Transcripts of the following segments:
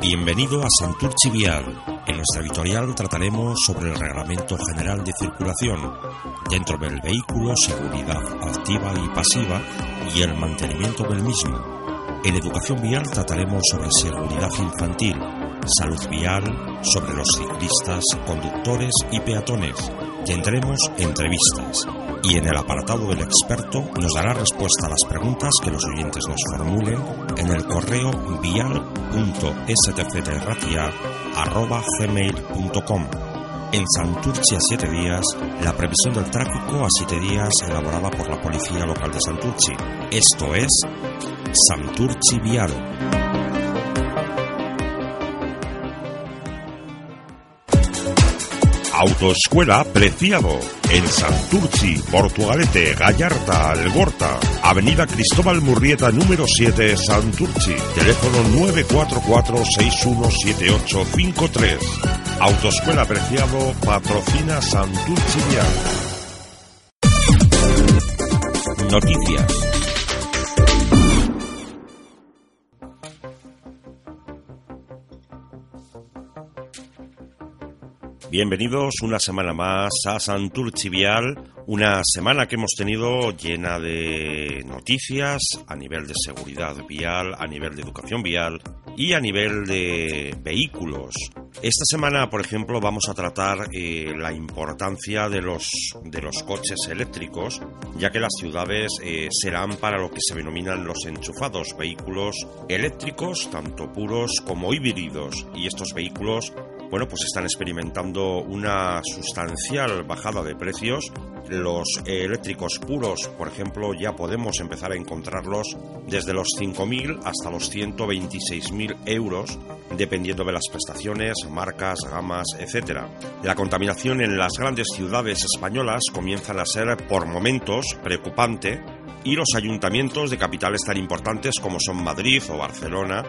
Bienvenido a Santurci Vial. En nuestra editorial trataremos sobre el Reglamento General de Circulación, dentro del vehículo, seguridad activa y pasiva y el mantenimiento del mismo. En Educación Vial trataremos sobre seguridad infantil, salud vial, sobre los ciclistas, conductores y peatones. Tendremos entrevistas y en el apartado del experto nos dará respuesta a las preguntas que los oyentes nos formulen en el correo vial.stcterratia.gmail.com En Santurci a 7 días, la previsión del tráfico a 7 días elaborada por la Policía Local de Santurci. Esto es Santurci Vial. Autoescuela Preciado, en Santurci, Portugalete, Gallarta, Algorta, Avenida Cristóbal Murrieta número 7, Santurci, teléfono 944-617853. Autoescuela Preciado patrocina Santurci Vial. Noticias. Bienvenidos una semana más a Santurci Vial, una semana que hemos tenido llena de noticias a nivel de seguridad vial, a nivel de educación vial y a nivel de vehículos. Esta semana, por ejemplo, vamos a tratar eh, la importancia de los, de los coches eléctricos, ya que las ciudades eh, serán para lo que se denominan los enchufados, vehículos eléctricos, tanto puros como híbridos, y estos vehículos bueno, pues están experimentando una sustancial bajada de precios. Los eléctricos puros, por ejemplo, ya podemos empezar a encontrarlos desde los 5.000 hasta los 126.000 euros, dependiendo de las prestaciones, marcas, gamas, etc. La contaminación en las grandes ciudades españolas comienzan a ser por momentos preocupante y los ayuntamientos de capitales tan importantes como son Madrid o Barcelona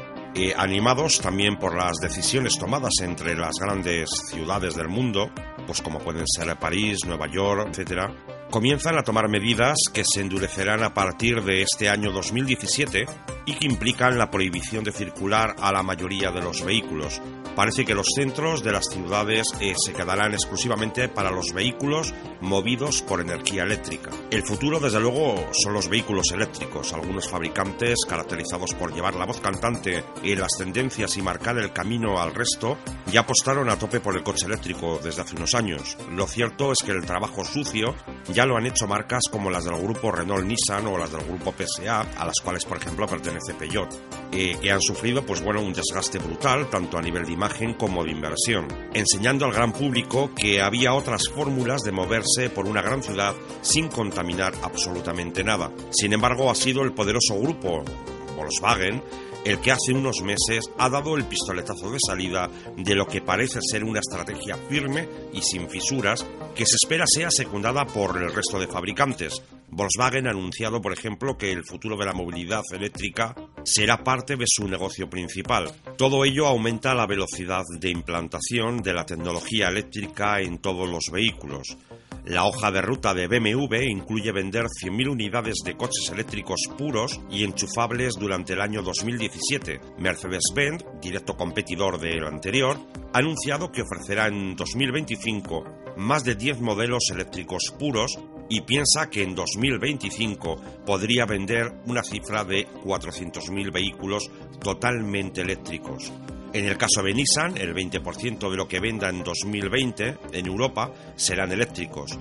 animados también por las decisiones tomadas entre las grandes ciudades del mundo, pues como pueden ser París, Nueva York, etcétera, comienzan a tomar medidas que se endurecerán a partir de este año 2017 y que implican la prohibición de circular a la mayoría de los vehículos. Parece que los centros de las ciudades eh, se quedarán exclusivamente para los vehículos movidos por energía eléctrica. El futuro, desde luego, son los vehículos eléctricos. Algunos fabricantes, caracterizados por llevar la voz cantante en las tendencias y marcar el camino al resto, ya apostaron a tope por el coche eléctrico desde hace unos años. Lo cierto es que el trabajo sucio ya lo han hecho marcas como las del grupo Renault Nissan o las del grupo PSA, a las cuales, por ejemplo, pertenece Peugeot, eh, que han sufrido pues, bueno, un desgaste brutal, tanto a nivel de imagen como de inversión, enseñando al gran público que había otras fórmulas de moverse por una gran ciudad sin contaminar absolutamente nada. Sin embargo, ha sido el poderoso grupo Volkswagen el que hace unos meses ha dado el pistoletazo de salida de lo que parece ser una estrategia firme y sin fisuras que se espera sea secundada por el resto de fabricantes. Volkswagen ha anunciado, por ejemplo, que el futuro de la movilidad eléctrica será parte de su negocio principal. Todo ello aumenta la velocidad de implantación de la tecnología eléctrica en todos los vehículos. La hoja de ruta de BMW incluye vender 100.000 unidades de coches eléctricos puros y enchufables durante el año 2017. Mercedes-Benz, directo competidor del anterior, ha anunciado que ofrecerá en 2025 más de 10 modelos eléctricos puros y piensa que en 2025 podría vender una cifra de 400.000 vehículos totalmente eléctricos. En el caso de Nissan, el 20% de lo que venda en 2020 en Europa serán eléctricos.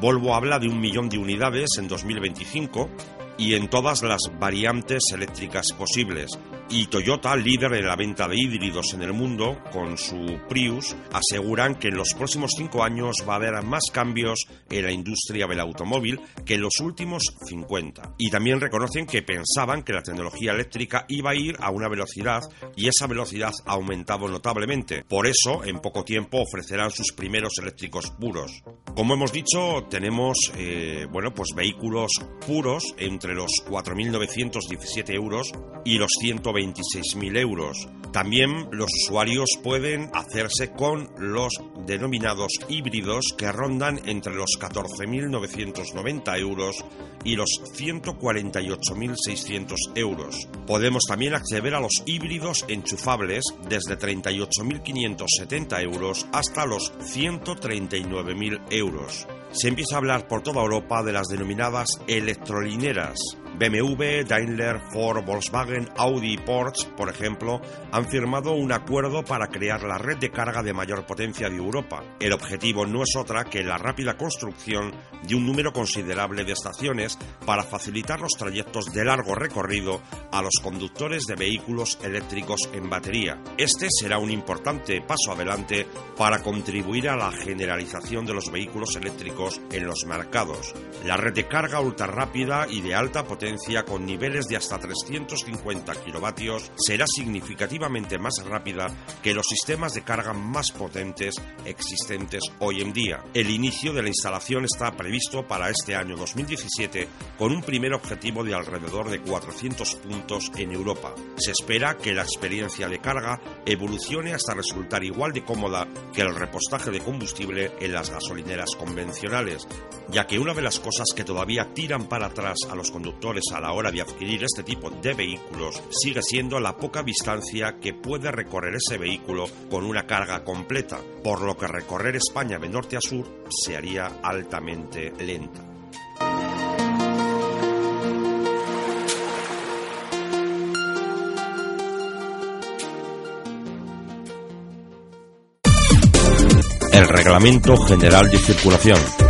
Volvo habla de un millón de unidades en 2025 y en todas las variantes eléctricas posibles, y Toyota, líder en la venta de híbridos en el mundo, con su Prius, aseguran que en los próximos cinco años va a haber más cambios en la industria del automóvil que en los últimos 50. Y también reconocen que pensaban que la tecnología eléctrica iba a ir a una velocidad y esa velocidad ha aumentado notablemente. Por eso, en poco tiempo ofrecerán sus primeros eléctricos puros. Como hemos dicho, tenemos eh, bueno, pues vehículos puros entre los 4.917 euros y los 120 26.000 euros. También los usuarios pueden hacerse con los denominados híbridos que rondan entre los 14.990 euros y los 148.600 euros. Podemos también acceder a los híbridos enchufables desde 38.570 euros hasta los 139.000 euros. Se empieza a hablar por toda Europa de las denominadas electrolineras BMW, Daimler, Ford, Volkswagen, Audi y Porsche, por ejemplo, han firmado un acuerdo para crear la red de carga de mayor potencia de Europa. El objetivo no es otra que la rápida construcción de un número considerable de estaciones para facilitar los trayectos de largo recorrido a los conductores de vehículos eléctricos en batería. Este será un importante paso adelante para contribuir a la generalización de los vehículos eléctricos en los mercados. La red de carga ultra rápida y de alta potencia con niveles de hasta 350 kilovatios será significativamente más rápida que los sistemas de carga más potentes existentes hoy en día. El inicio de la instalación está previsto para este año 2017 con un primer objetivo de alrededor de 400 puntos en Europa. Se espera que la experiencia de carga evolucione hasta resultar igual de cómoda que el repostaje de combustible en las gasolineras convencionales, ya que una de las cosas que todavía tiran para atrás a los conductores a la hora de adquirir este tipo de vehículos sigue siendo la poca distancia que puede recorrer ese vehículo con una carga completa, por lo que recorrer España de norte a sur se haría altamente lenta. El Reglamento General de Circulación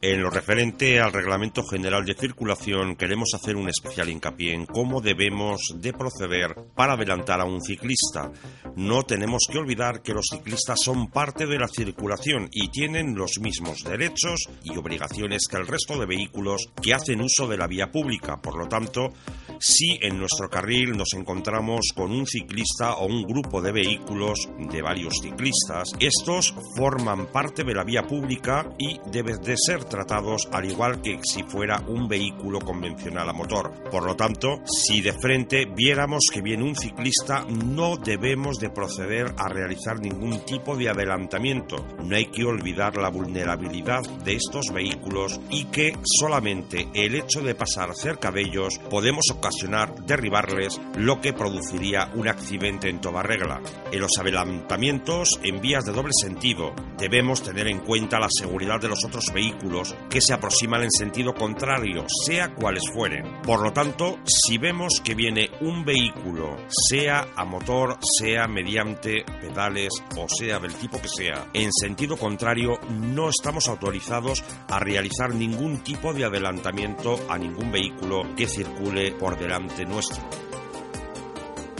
en lo referente al Reglamento General de Circulación, queremos hacer un especial hincapié en cómo debemos de proceder para adelantar a un ciclista. No tenemos que olvidar que los ciclistas son parte de la circulación y tienen los mismos derechos y obligaciones que el resto de vehículos que hacen uso de la vía pública. Por lo tanto, si en nuestro carril nos encontramos con un ciclista o un grupo de vehículos de varios ciclistas, estos forman parte de la vía pública y deben de ser tratados al igual que si fuera un vehículo convencional a motor. Por lo tanto, si de frente viéramos que viene un ciclista, no debemos de proceder a realizar ningún tipo de adelantamiento. No hay que olvidar la vulnerabilidad de estos vehículos y que solamente el hecho de pasar cerca de ellos podemos ocasionar derribarles, lo que produciría un accidente en toda regla. En los adelantamientos en vías de doble sentido debemos tener en cuenta la seguridad de los otros vehículos que se aproximan en sentido contrario, sea cuales fueren. Por lo tanto, si vemos que viene un vehículo, sea a motor, sea mediante pedales o sea del tipo que sea, en sentido contrario, no estamos autorizados a realizar ningún tipo de adelantamiento a ningún vehículo que circule por delante nuestro.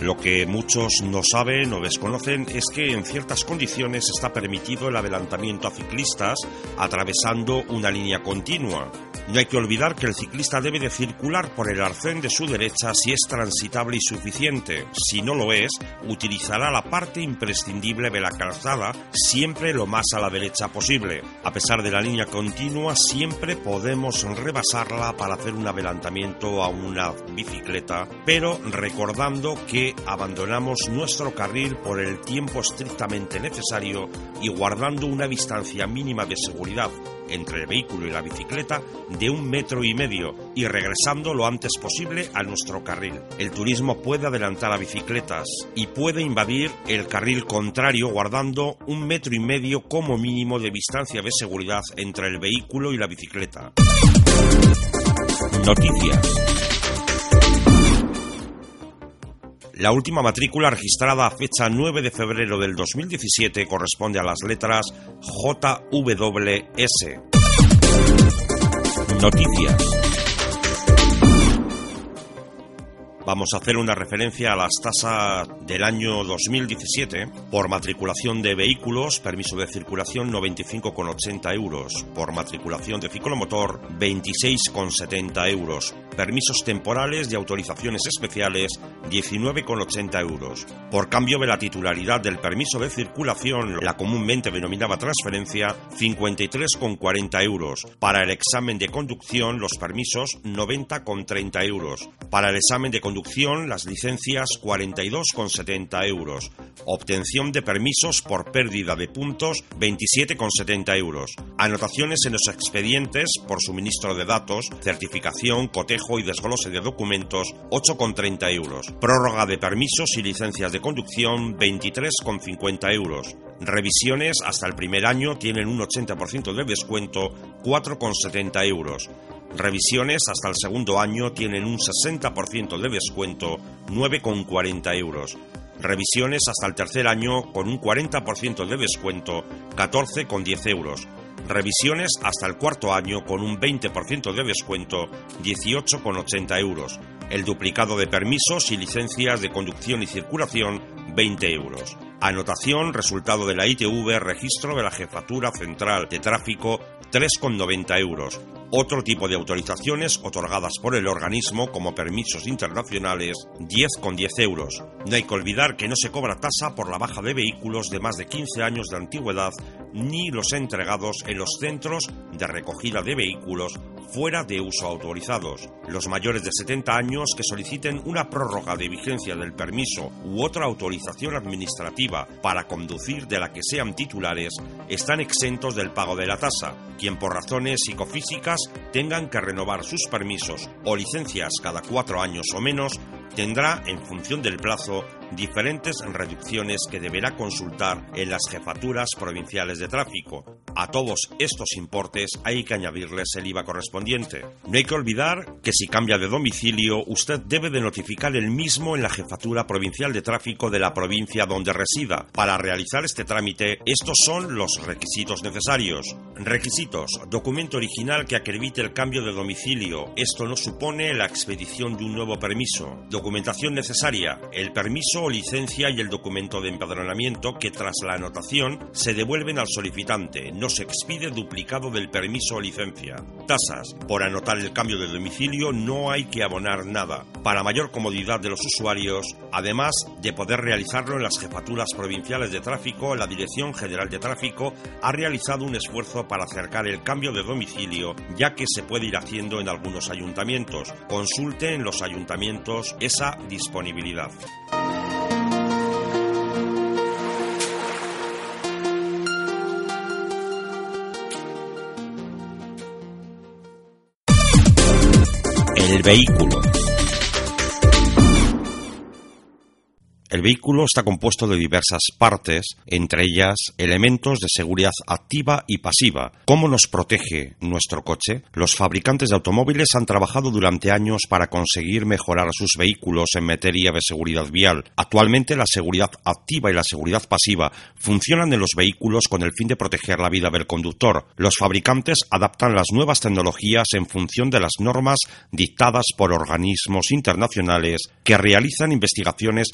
Lo que muchos no saben o desconocen es que en ciertas condiciones está permitido el adelantamiento a ciclistas atravesando una línea continua. No hay que olvidar que el ciclista debe de circular por el arcén de su derecha si es transitable y suficiente. Si no lo es, utilizará la parte imprescindible de la calzada siempre lo más a la derecha posible. A pesar de la línea continua, siempre podemos rebasarla para hacer un adelantamiento a una bicicleta, pero recordando que abandonamos nuestro carril por el tiempo estrictamente necesario y guardando una distancia mínima de seguridad entre el vehículo y la bicicleta de un metro y medio y regresando lo antes posible a nuestro carril. El turismo puede adelantar a bicicletas y puede invadir el carril contrario guardando un metro y medio como mínimo de distancia de seguridad entre el vehículo y la bicicleta. Noticias. La última matrícula registrada a fecha 9 de febrero del 2017 corresponde a las letras JWS. Noticias. vamos a hacer una referencia a las tasas del año 2017 por matriculación de vehículos, permiso de circulación 95,80 euros, por matriculación de ciclomotor 26,70 euros, permisos temporales y autorizaciones especiales 19,80 euros. Por cambio de la titularidad del permiso de circulación, la comúnmente denominada transferencia, 53,40 euros. Para el examen de conducción, los permisos 90,30 euros. Para el examen de conducción las licencias 42,70 euros. Obtención de permisos por pérdida de puntos 27,70 euros. Anotaciones en los expedientes por suministro de datos, certificación, cotejo y desglose de documentos 8,30 euros. Prórroga de permisos y licencias de conducción 23,50 euros. Revisiones hasta el primer año tienen un 80% de descuento 4,70 euros. Revisiones hasta el segundo año tienen un 60% de descuento, 9,40 euros. Revisiones hasta el tercer año con un 40% de descuento, 14,10 euros. Revisiones hasta el cuarto año con un 20% de descuento, 18,80 euros. El duplicado de permisos y licencias de conducción y circulación, 20 euros. Anotación, resultado de la ITV, registro de la Jefatura Central de Tráfico, 3,90 euros. Otro tipo de autorizaciones otorgadas por el organismo como permisos internacionales 10,10 euros. No hay que olvidar que no se cobra tasa por la baja de vehículos de más de 15 años de antigüedad ni los entregados en los centros de recogida de vehículos fuera de uso autorizados. Los mayores de 70 años que soliciten una prórroga de vigencia del permiso u otra autorización administrativa para conducir de la que sean titulares están exentos del pago de la tasa. Quien por razones psicofísicas tengan que renovar sus permisos o licencias cada cuatro años o menos tendrá, en función del plazo, diferentes reducciones que deberá consultar en las jefaturas provinciales de tráfico. A todos estos importes hay que añadirles el IVA correspondiente. No hay que olvidar que si cambia de domicilio, usted debe de notificar el mismo en la jefatura provincial de tráfico de la provincia donde resida. Para realizar este trámite, estos son los requisitos necesarios. Requisitos. Documento original que acredite el cambio de domicilio. Esto no supone la expedición de un nuevo permiso. Documentación necesaria. El permiso o licencia y el documento de empadronamiento que tras la anotación se devuelven al solicitante. No se expide duplicado del permiso o licencia. Tasas. Por anotar el cambio de domicilio no hay que abonar nada. Para mayor comodidad de los usuarios, además de poder realizarlo en las jefaturas provinciales de tráfico, la Dirección General de Tráfico ha realizado un esfuerzo para acercar el cambio de domicilio, ya que se puede ir haciendo en algunos ayuntamientos. Consulte en los ayuntamientos esa disponibilidad. El vehículo. El vehículo está compuesto de diversas partes, entre ellas elementos de seguridad activa y pasiva. ¿Cómo nos protege nuestro coche? Los fabricantes de automóviles han trabajado durante años para conseguir mejorar sus vehículos en materia de seguridad vial. Actualmente la seguridad activa y la seguridad pasiva funcionan en los vehículos con el fin de proteger la vida del conductor. Los fabricantes adaptan las nuevas tecnologías en función de las normas dictadas por organismos internacionales que realizan investigaciones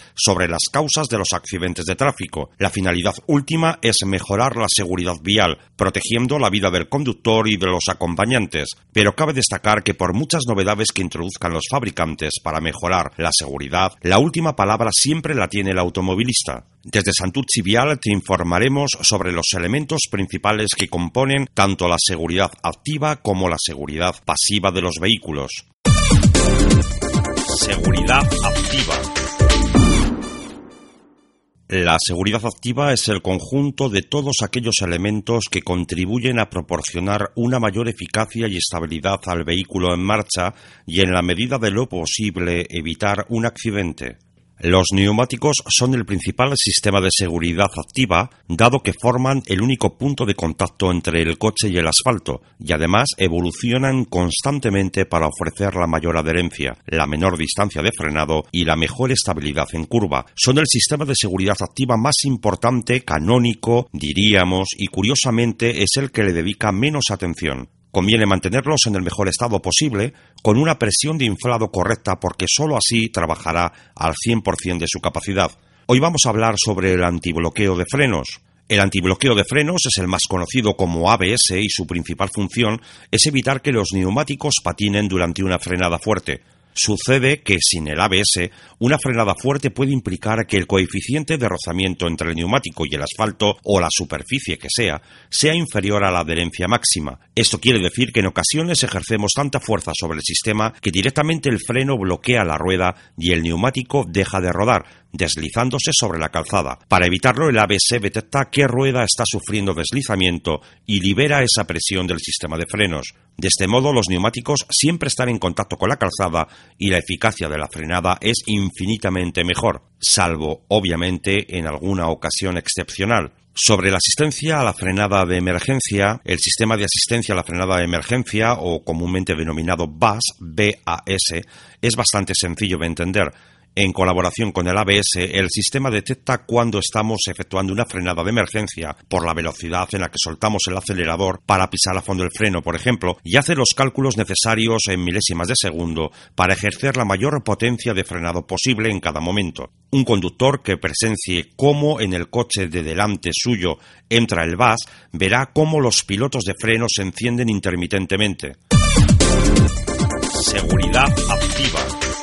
sobre las causas de los accidentes de tráfico. La finalidad última es mejorar la seguridad vial, protegiendo la vida del conductor y de los acompañantes. Pero cabe destacar que por muchas novedades que introduzcan los fabricantes para mejorar la seguridad, la última palabra siempre la tiene el automovilista. Desde Santurci Vial te informaremos sobre los elementos principales que componen tanto la seguridad activa como la seguridad pasiva de los vehículos. Seguridad activa. La seguridad activa es el conjunto de todos aquellos elementos que contribuyen a proporcionar una mayor eficacia y estabilidad al vehículo en marcha y en la medida de lo posible evitar un accidente. Los neumáticos son el principal sistema de seguridad activa, dado que forman el único punto de contacto entre el coche y el asfalto, y además evolucionan constantemente para ofrecer la mayor adherencia, la menor distancia de frenado y la mejor estabilidad en curva. Son el sistema de seguridad activa más importante, canónico, diríamos, y curiosamente es el que le dedica menos atención. Conviene mantenerlos en el mejor estado posible, con una presión de inflado correcta, porque sólo así trabajará al 100% de su capacidad. Hoy vamos a hablar sobre el antibloqueo de frenos. El antibloqueo de frenos es el más conocido como ABS y su principal función es evitar que los neumáticos patinen durante una frenada fuerte. Sucede que sin el ABS, una frenada fuerte puede implicar que el coeficiente de rozamiento entre el neumático y el asfalto o la superficie que sea sea inferior a la adherencia máxima. Esto quiere decir que en ocasiones ejercemos tanta fuerza sobre el sistema que directamente el freno bloquea la rueda y el neumático deja de rodar, deslizándose sobre la calzada. Para evitarlo, el ABS detecta qué rueda está sufriendo deslizamiento y libera esa presión del sistema de frenos. De este modo, los neumáticos siempre están en contacto con la calzada y la eficacia de la frenada es infinitamente mejor, salvo, obviamente, en alguna ocasión excepcional. Sobre la asistencia a la frenada de emergencia, el sistema de asistencia a la frenada de emergencia, o comúnmente denominado BAS, BAS, es bastante sencillo de entender. En colaboración con el ABS, el sistema detecta cuando estamos efectuando una frenada de emergencia por la velocidad en la que soltamos el acelerador para pisar a fondo el freno, por ejemplo, y hace los cálculos necesarios en milésimas de segundo para ejercer la mayor potencia de frenado posible en cada momento. Un conductor que presencie cómo en el coche de delante suyo entra el VAS verá cómo los pilotos de freno se encienden intermitentemente. Seguridad activa.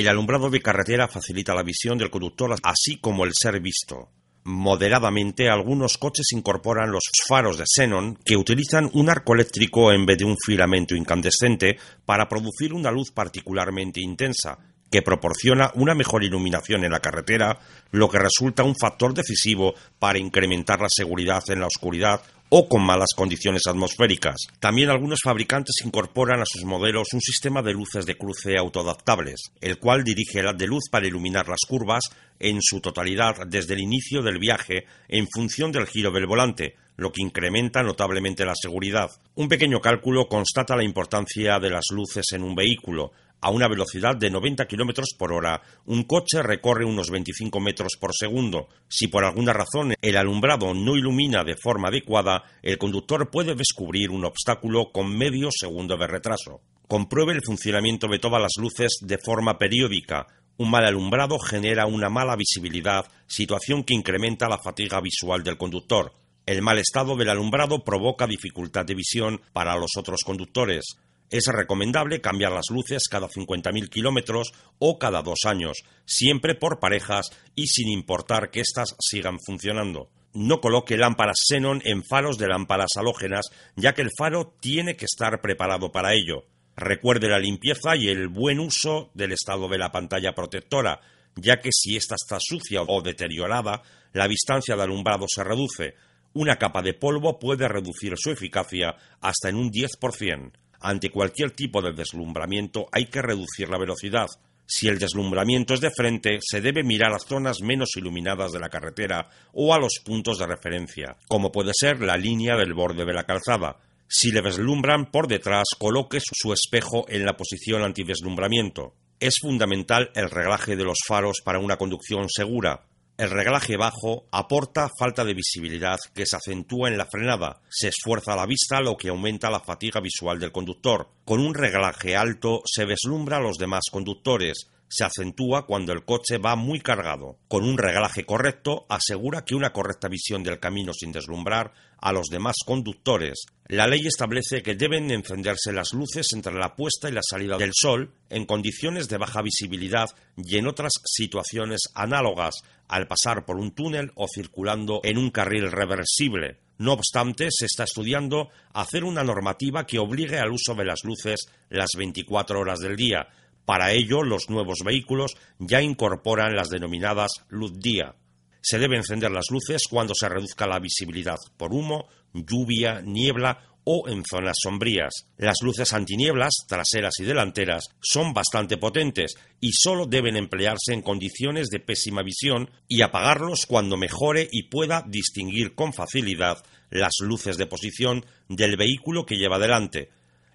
El alumbrado de carretera facilita la visión del conductor así como el ser visto. Moderadamente, algunos coches incorporan los faros de xenón que utilizan un arco eléctrico en vez de un filamento incandescente para producir una luz particularmente intensa, que proporciona una mejor iluminación en la carretera, lo que resulta un factor decisivo para incrementar la seguridad en la oscuridad o con malas condiciones atmosféricas. También algunos fabricantes incorporan a sus modelos un sistema de luces de cruce autoadaptables, el cual dirige haz de luz para iluminar las curvas en su totalidad desde el inicio del viaje en función del giro del volante, lo que incrementa notablemente la seguridad. Un pequeño cálculo constata la importancia de las luces en un vehículo, a una velocidad de 90 km por hora, un coche recorre unos 25 metros por segundo. Si por alguna razón el alumbrado no ilumina de forma adecuada, el conductor puede descubrir un obstáculo con medio segundo de retraso. Compruebe el funcionamiento de todas las luces de forma periódica. Un mal alumbrado genera una mala visibilidad, situación que incrementa la fatiga visual del conductor. El mal estado del alumbrado provoca dificultad de visión para los otros conductores. Es recomendable cambiar las luces cada 50.000 kilómetros o cada dos años, siempre por parejas y sin importar que éstas sigan funcionando. No coloque lámparas xenon en faros de lámparas halógenas, ya que el faro tiene que estar preparado para ello. Recuerde la limpieza y el buen uso del estado de la pantalla protectora, ya que si ésta está sucia o deteriorada, la distancia de alumbrado se reduce. Una capa de polvo puede reducir su eficacia hasta en un 10%. Ante cualquier tipo de deslumbramiento hay que reducir la velocidad. Si el deslumbramiento es de frente, se debe mirar a zonas menos iluminadas de la carretera o a los puntos de referencia, como puede ser la línea del borde de la calzada. Si le deslumbran por detrás, coloque su espejo en la posición antideslumbramiento. Es fundamental el reglaje de los faros para una conducción segura. El reglaje bajo aporta falta de visibilidad que se acentúa en la frenada. Se esfuerza la vista, lo que aumenta la fatiga visual del conductor. Con un reglaje alto se deslumbra a los demás conductores. Se acentúa cuando el coche va muy cargado. Con un reglaje correcto asegura que una correcta visión del camino sin deslumbrar a los demás conductores. La ley establece que deben encenderse las luces entre la puesta y la salida del sol en condiciones de baja visibilidad y en otras situaciones análogas al pasar por un túnel o circulando en un carril reversible. No obstante, se está estudiando hacer una normativa que obligue al uso de las luces las 24 horas del día, Para ello, los nuevos vehículos ya incorporan las denominadas luz día. Se debe encender las luces cuando se reduzca la visibilidad por humo, lluvia, niebla o en zonas sombrías. Las luces antinieblas, traseras y delanteras, son bastante potentes y solo deben emplearse en condiciones de pésima visión y apagarlos cuando mejore y pueda distinguir con facilidad las luces de posición del vehículo que lleva delante.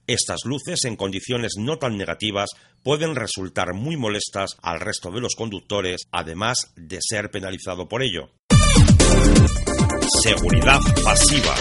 Estas luces, en condiciones no tan negativas, pueden resultar muy molestas al resto de los conductores, además de ser penalizado por ello. Seguridad pasiva.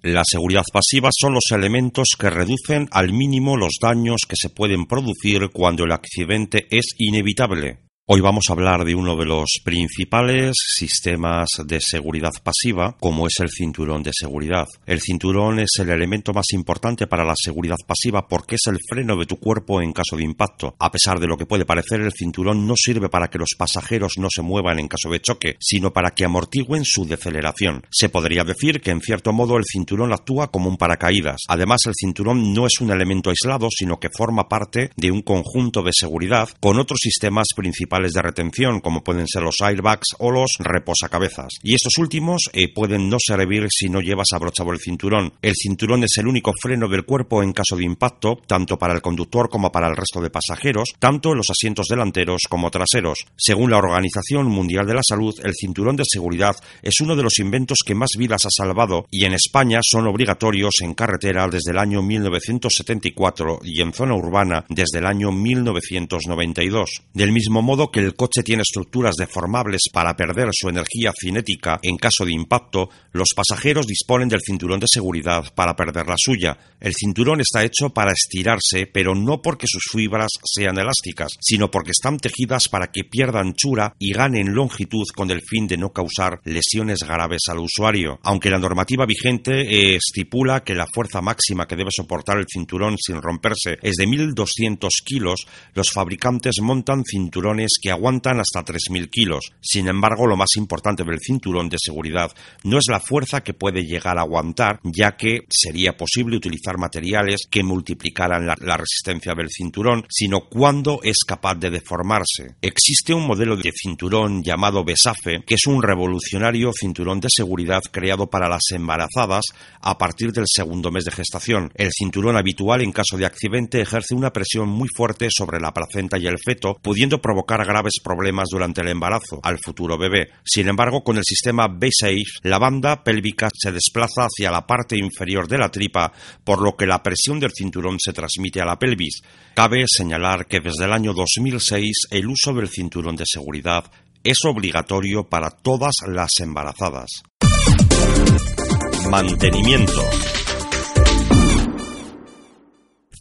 La seguridad pasiva son los elementos que reducen al mínimo los daños que se pueden producir cuando el accidente es inevitable. Hoy vamos a hablar de uno de los principales sistemas de seguridad pasiva, como es el cinturón de seguridad. El cinturón es el elemento más importante para la seguridad pasiva porque es el freno de tu cuerpo en caso de impacto. A pesar de lo que puede parecer, el cinturón no sirve para que los pasajeros no se muevan en caso de choque, sino para que amortigüen su deceleración. Se podría decir que en cierto modo el cinturón actúa como un paracaídas. Además, el cinturón no es un elemento aislado, sino que forma parte de un conjunto de seguridad con otros sistemas principales de retención, como pueden ser los airbags o los reposacabezas. Y estos últimos eh, pueden no servir si no llevas abrochado el cinturón. El cinturón es el único freno del cuerpo en caso de impacto, tanto para el conductor como para el resto de pasajeros, tanto en los asientos delanteros como traseros. Según la Organización Mundial de la Salud, el cinturón de seguridad es uno de los inventos que más vidas ha salvado y en España son obligatorios en carretera desde el año 1974 y en zona urbana desde el año 1992. Del mismo modo que el coche tiene estructuras deformables para perder su energía cinética en caso de impacto, los pasajeros disponen del cinturón de seguridad para perder la suya. El cinturón está hecho para estirarse, pero no porque sus fibras sean elásticas, sino porque están tejidas para que pierda anchura y gane en longitud con el fin de no causar lesiones graves al usuario. Aunque la normativa vigente estipula que la fuerza máxima que debe soportar el cinturón sin romperse es de 1.200 kilos, los fabricantes montan cinturones que aguantan hasta 3.000 kilos. Sin embargo, lo más importante del cinturón de seguridad no es la fuerza que puede llegar a aguantar, ya que sería posible utilizar materiales que multiplicaran la, resistencia del cinturón, sino cuándo es capaz de deformarse. Existe un modelo de cinturón llamado Besafe, que es un revolucionario cinturón de seguridad creado para las embarazadas a partir del segundo mes de gestación. El cinturón habitual en caso de accidente ejerce una presión muy fuerte sobre la placenta y el feto, pudiendo provocar graves problemas durante el embarazo al futuro bebé. Sin embargo, con el sistema B6, la banda pélvica se desplaza hacia la parte inferior de la tripa, por lo que la presión del cinturón se transmite a la pelvis. Cabe señalar que desde el año 2006 el uso del cinturón de seguridad es obligatorio para todas las embarazadas. Mantenimiento.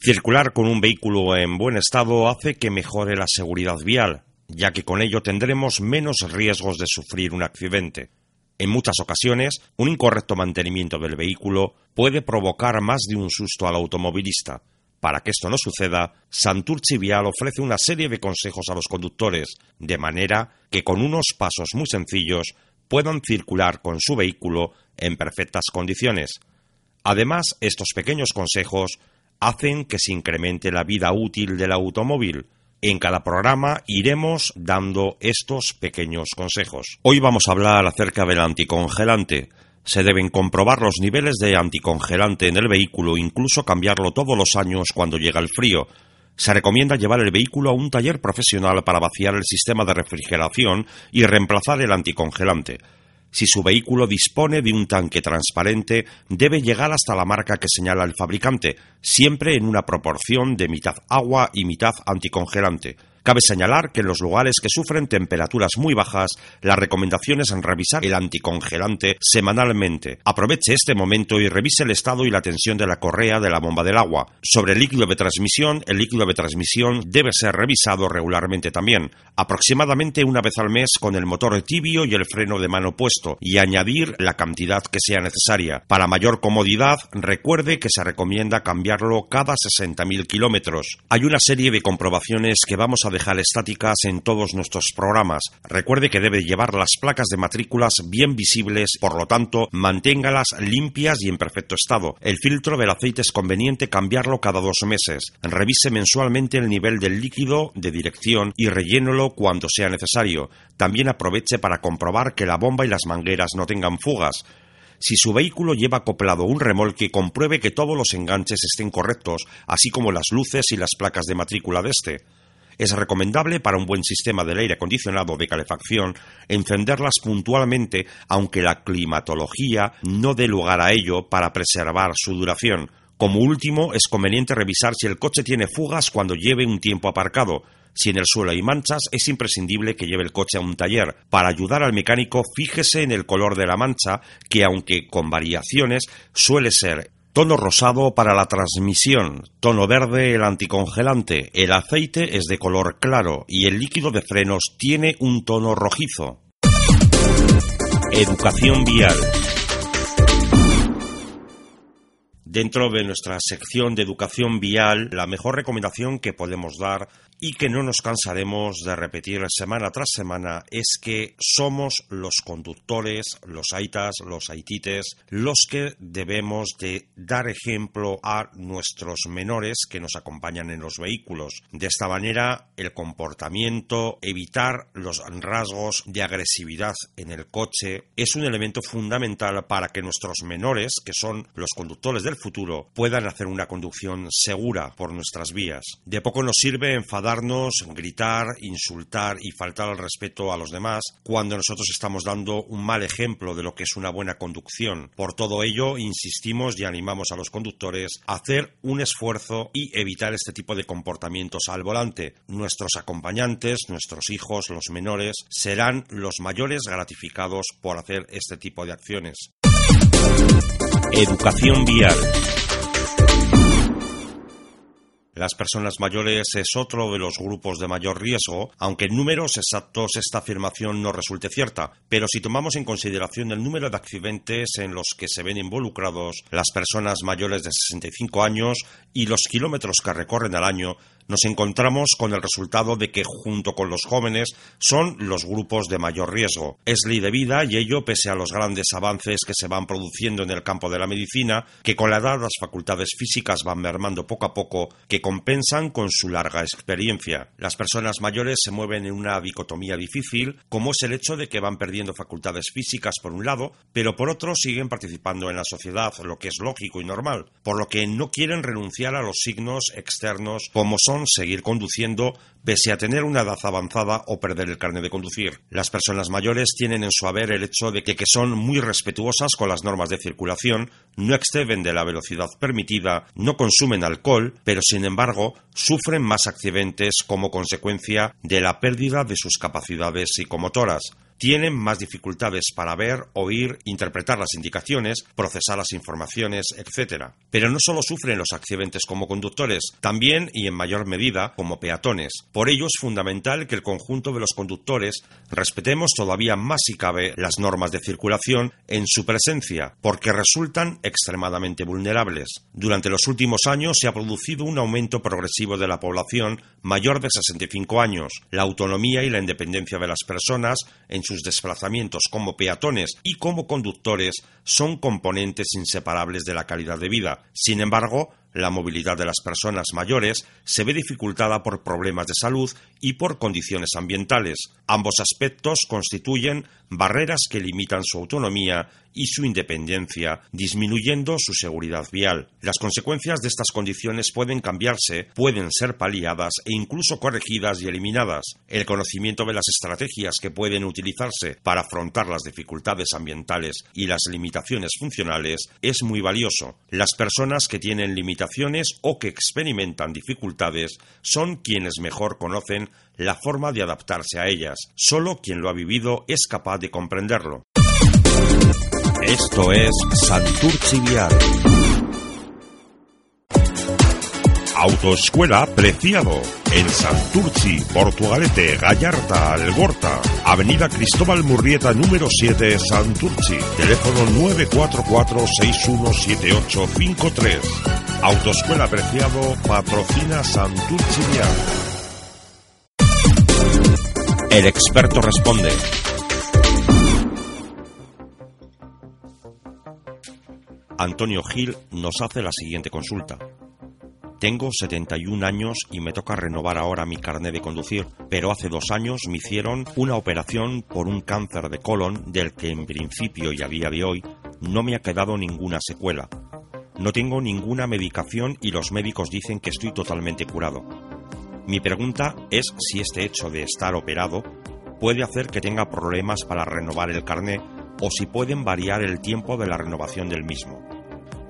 Circular con un vehículo en buen estado hace que mejore la seguridad vial, ya que con ello tendremos menos riesgos de sufrir un accidente. En muchas ocasiones, un incorrecto mantenimiento del vehículo puede provocar más de un susto al automovilista. Para que esto no suceda, Santurci Vial ofrece una serie de consejos a los conductores, de manera que con unos pasos muy sencillos puedan circular con su vehículo en perfectas condiciones. Además, estos pequeños consejos hacen que se incremente la vida útil del automóvil, en cada programa iremos dando estos pequeños consejos. Hoy vamos a hablar acerca del anticongelante. Se deben comprobar los niveles de anticongelante en el vehículo, incluso cambiarlo todos los años cuando llega el frío. Se recomienda llevar el vehículo a un taller profesional para vaciar el sistema de refrigeración y reemplazar el anticongelante. Si su vehículo dispone de un tanque transparente, debe llegar hasta la marca que señala el fabricante, siempre en una proporción de mitad agua y mitad anticongelante. Cabe señalar que en los lugares que sufren temperaturas muy bajas, la recomendación es revisar el anticongelante semanalmente. Aproveche este momento y revise el estado y la tensión de la correa de la bomba del agua. Sobre el líquido de transmisión, el líquido de transmisión debe ser revisado regularmente también, aproximadamente una vez al mes con el motor tibio y el freno de mano puesto, y añadir la cantidad que sea necesaria. Para mayor comodidad, recuerde que se recomienda cambiarlo cada 60.000 kilómetros. Hay una serie de comprobaciones que vamos a dejar estáticas en todos nuestros programas. Recuerde que debe llevar las placas de matrículas bien visibles, por lo tanto, manténgalas limpias y en perfecto estado. El filtro del aceite es conveniente cambiarlo cada dos meses. Revise mensualmente el nivel del líquido de dirección y rellénolo cuando sea necesario. También aproveche para comprobar que la bomba y las mangueras no tengan fugas. Si su vehículo lleva acoplado un remolque, compruebe que todos los enganches estén correctos, así como las luces y las placas de matrícula de este. Es recomendable para un buen sistema del aire acondicionado de calefacción encenderlas puntualmente, aunque la climatología no dé lugar a ello para preservar su duración. Como último, es conveniente revisar si el coche tiene fugas cuando lleve un tiempo aparcado. Si en el suelo hay manchas, es imprescindible que lleve el coche a un taller. Para ayudar al mecánico, fíjese en el color de la mancha, que aunque con variaciones, suele ser tono rosado para la transmisión, tono verde el anticongelante, el aceite es de color claro y el líquido de frenos tiene un tono rojizo. Educación vial. Dentro de nuestra sección de educación vial, la mejor recomendación que podemos dar y que no nos cansaremos de repetir semana tras semana es que somos los conductores, los aitas, los aitites, los que debemos de dar ejemplo a nuestros menores que nos acompañan en los vehículos. De esta manera, el comportamiento, evitar los rasgos de agresividad en el coche es un elemento fundamental para que nuestros menores, que son los conductores del futuro, puedan hacer una conducción segura por nuestras vías. De poco nos sirve enfadar darnos, gritar, insultar y faltar al respeto a los demás cuando nosotros estamos dando un mal ejemplo de lo que es una buena conducción. Por todo ello, insistimos y animamos a los conductores a hacer un esfuerzo y evitar este tipo de comportamientos al volante. Nuestros acompañantes, nuestros hijos, los menores, serán los mayores gratificados por hacer este tipo de acciones. Educación vial. Las personas mayores es otro de los grupos de mayor riesgo, aunque en números exactos esta afirmación no resulte cierta. Pero si tomamos en consideración el número de accidentes en los que se ven involucrados las personas mayores de 65 años y los kilómetros que recorren al año, nos encontramos con el resultado de que junto con los jóvenes son los grupos de mayor riesgo. Es ley de vida y ello pese a los grandes avances que se van produciendo en el campo de la medicina, que con la edad las facultades físicas van mermando poco a poco, que compensan con su larga experiencia. Las personas mayores se mueven en una dicotomía difícil, como es el hecho de que van perdiendo facultades físicas por un lado, pero por otro siguen participando en la sociedad, lo que es lógico y normal, por lo que no quieren renunciar a los signos externos como son seguir conduciendo pese a tener una edad avanzada o perder el carnet de conducir. Las personas mayores tienen en su haber el hecho de que, que son muy respetuosas con las normas de circulación, no exceden de la velocidad permitida, no consumen alcohol, pero sin embargo sufren más accidentes como consecuencia de la pérdida de sus capacidades psicomotoras tienen más dificultades para ver, oír, interpretar las indicaciones, procesar las informaciones, etc. Pero no solo sufren los accidentes como conductores, también y en mayor medida como peatones. Por ello es fundamental que el conjunto de los conductores respetemos todavía más si cabe las normas de circulación en su presencia, porque resultan extremadamente vulnerables. Durante los últimos años se ha producido un aumento progresivo de la población mayor de 65 años. La autonomía y la independencia de las personas en sus desplazamientos como peatones y como conductores son componentes inseparables de la calidad de vida. Sin embargo, la movilidad de las personas mayores se ve dificultada por problemas de salud y por condiciones ambientales. Ambos aspectos constituyen barreras que limitan su autonomía y su independencia, disminuyendo su seguridad vial. Las consecuencias de estas condiciones pueden cambiarse, pueden ser paliadas e incluso corregidas y eliminadas. El conocimiento de las estrategias que pueden utilizarse para afrontar las dificultades ambientales y las limitaciones funcionales es muy valioso. Las personas que tienen limitaciones o que experimentan dificultades son quienes mejor conocen la forma de adaptarse a ellas. Solo quien lo ha vivido es capaz de comprenderlo. Esto es Santurci Vial. Autoescuela Preciado, en Santurci, Portugalete, Gallarta, Algorta, Avenida Cristóbal Murrieta número 7, Santurci, teléfono 944-617853. Autoescuela Preciado patrocina Santurci Vial. El experto responde. Antonio Gil nos hace la siguiente consulta. Tengo 71 años y me toca renovar ahora mi carnet de conducir, pero hace dos años me hicieron una operación por un cáncer de colon del que en principio y a día de hoy no me ha quedado ninguna secuela. No tengo ninguna medicación y los médicos dicen que estoy totalmente curado. Mi pregunta es si este hecho de estar operado puede hacer que tenga problemas para renovar el carnet o si pueden variar el tiempo de la renovación del mismo.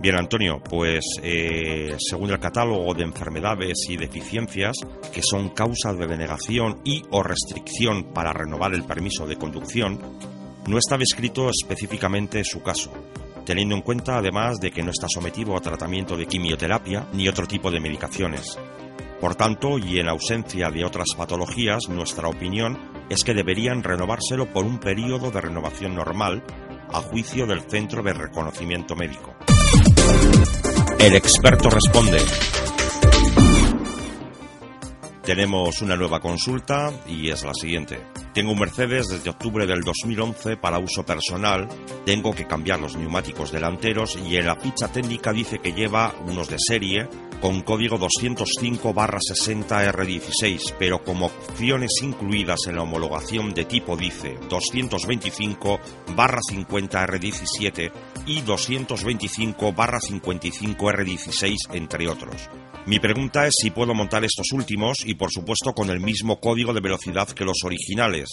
Bien, Antonio, pues eh, según el catálogo de enfermedades y deficiencias que son causas de denegación y o restricción para renovar el permiso de conducción, no está descrito específicamente su caso, teniendo en cuenta además de que no está sometido a tratamiento de quimioterapia ni otro tipo de medicaciones. Por tanto, y en ausencia de otras patologías, nuestra opinión es que deberían renovárselo por un periodo de renovación normal, a juicio del Centro de Reconocimiento Médico. El experto responde. Tenemos una nueva consulta y es la siguiente. Tengo un Mercedes desde octubre del 2011 para uso personal. Tengo que cambiar los neumáticos delanteros y en la ficha técnica dice que lleva unos de serie con código 205-60R16, pero como opciones incluidas en la homologación de tipo dice 225-50R17 y 225-55R16, entre otros. Mi pregunta es si puedo montar estos últimos y por supuesto con el mismo código de velocidad que los originales.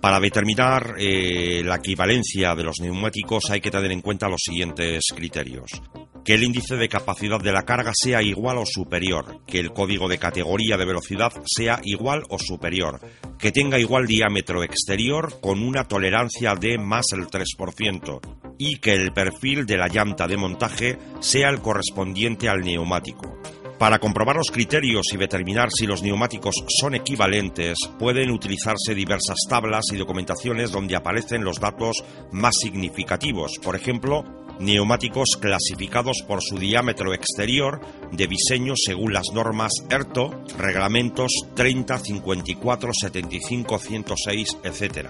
Para determinar eh, la equivalencia de los neumáticos hay que tener en cuenta los siguientes criterios. Que el índice de capacidad de la carga sea igual o superior, que el código de categoría de velocidad sea igual o superior, que tenga igual diámetro exterior con una tolerancia de más el 3% y que el perfil de la llanta de montaje sea el correspondiente al neumático. Para comprobar los criterios y determinar si los neumáticos son equivalentes, pueden utilizarse diversas tablas y documentaciones donde aparecen los datos más significativos. Por ejemplo, neumáticos clasificados por su diámetro exterior de diseño según las normas ERTO, reglamentos 30, 54, 75, 106, etc.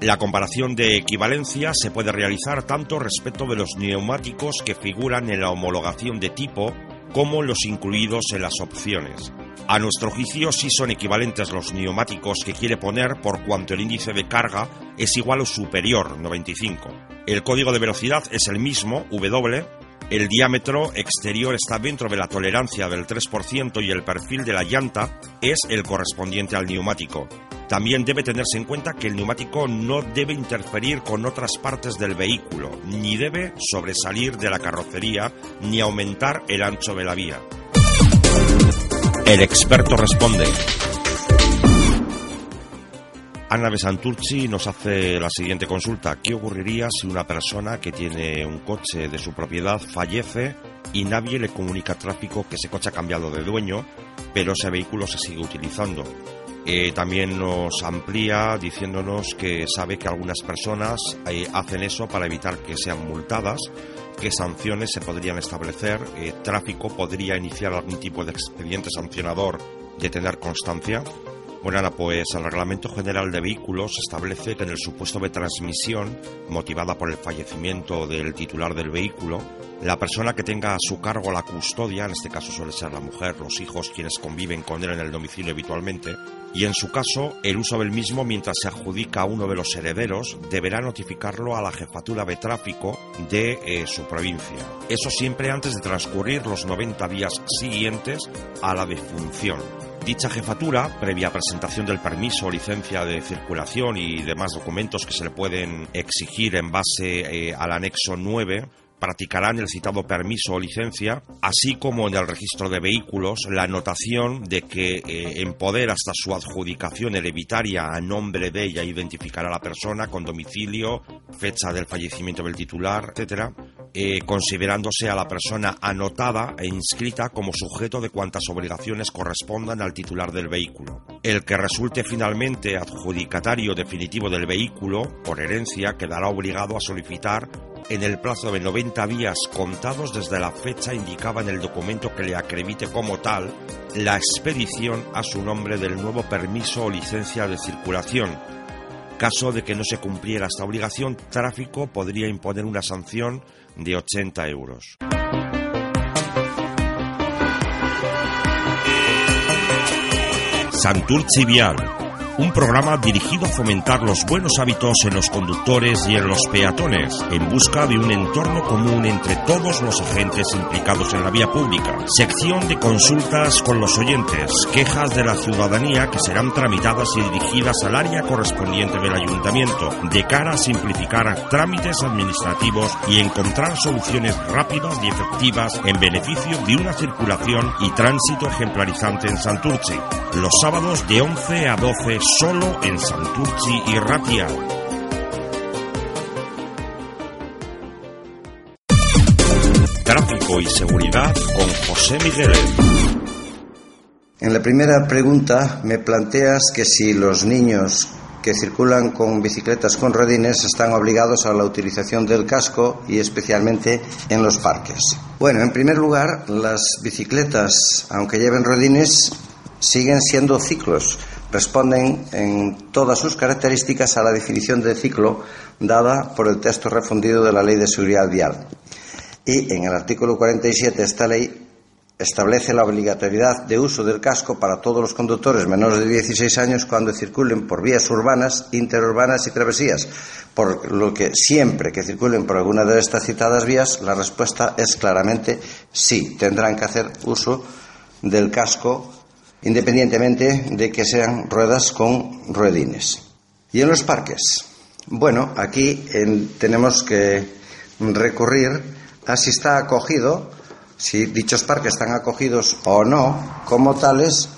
La comparación de equivalencia se puede realizar tanto respecto de los neumáticos que figuran en la homologación de tipo como los incluidos en las opciones. A nuestro juicio sí son equivalentes los neumáticos que quiere poner por cuanto el índice de carga es igual o superior, 95. El código de velocidad es el mismo, W, el diámetro exterior está dentro de la tolerancia del 3% y el perfil de la llanta es el correspondiente al neumático. También debe tenerse en cuenta que el neumático no debe interferir con otras partes del vehículo, ni debe sobresalir de la carrocería, ni aumentar el ancho de la vía. El experto responde. Ana de Santurci nos hace la siguiente consulta. ¿Qué ocurriría si una persona que tiene un coche de su propiedad fallece y nadie le comunica al tráfico que ese coche ha cambiado de dueño, pero ese vehículo se sigue utilizando? Eh, también nos amplía diciéndonos que sabe que algunas personas eh, hacen eso para evitar que sean multadas, qué sanciones se podrían establecer, eh, tráfico podría iniciar algún tipo de expediente sancionador de tener constancia. Bueno, Ana, pues el Reglamento General de Vehículos establece que en el supuesto de transmisión, motivada por el fallecimiento del titular del vehículo, la persona que tenga a su cargo la custodia, en este caso suele ser la mujer, los hijos, quienes conviven con él en el domicilio habitualmente, y en su caso el uso del mismo mientras se adjudica a uno de los herederos, deberá notificarlo a la jefatura de tráfico de eh, su provincia. Eso siempre antes de transcurrir los 90 días siguientes a la defunción. Dicha jefatura, previa presentación del permiso o licencia de circulación y demás documentos que se le pueden exigir en base eh, al anexo 9, practicarán el citado permiso o licencia, así como en el registro de vehículos la anotación de que eh, en poder hasta su adjudicación hereditaria a nombre de ella identificará a la persona con domicilio, fecha del fallecimiento del titular, etcétera, eh, considerándose a la persona anotada e inscrita como sujeto de cuantas obligaciones correspondan al titular del vehículo. El que resulte finalmente adjudicatario definitivo del vehículo, por herencia, quedará obligado a solicitar en el plazo de 90 días contados desde la fecha indicada en el documento que le acredite como tal la expedición a su nombre del nuevo permiso o licencia de circulación. Caso de que no se cumpliera esta obligación, tráfico podría imponer una sanción de 80 euros. Santurci Vial un programa dirigido a fomentar los buenos hábitos en los conductores y en los peatones, en busca de un entorno común entre todos los agentes implicados en la vía pública. Sección de consultas con los oyentes, quejas de la ciudadanía que serán tramitadas y dirigidas al área correspondiente del ayuntamiento, de cara a simplificar trámites administrativos y encontrar soluciones rápidas y efectivas en beneficio de una circulación y tránsito ejemplarizante en Santurce. Los sábados de 11 a 12 solo en Santurci y Ratia. Tráfico y seguridad con José Miguel. En la primera pregunta me planteas que si los niños que circulan con bicicletas con rodines están obligados a la utilización del casco y especialmente en los parques. Bueno, en primer lugar, las bicicletas, aunque lleven rodines, siguen siendo ciclos responden en todas sus características a la definición de ciclo dada por el texto refundido de la Ley de Seguridad Vial. Y en el artículo 47 de esta ley establece la obligatoriedad de uso del casco para todos los conductores menores de 16 años cuando circulen por vías urbanas, interurbanas y travesías, por lo que siempre que circulen por alguna de estas citadas vías, la respuesta es claramente sí, tendrán que hacer uso del casco independientemente de que sean ruedas con ruedines. ¿Y en los parques? Bueno, aquí tenemos que recurrir a si está acogido, si dichos parques están acogidos o no, como tales,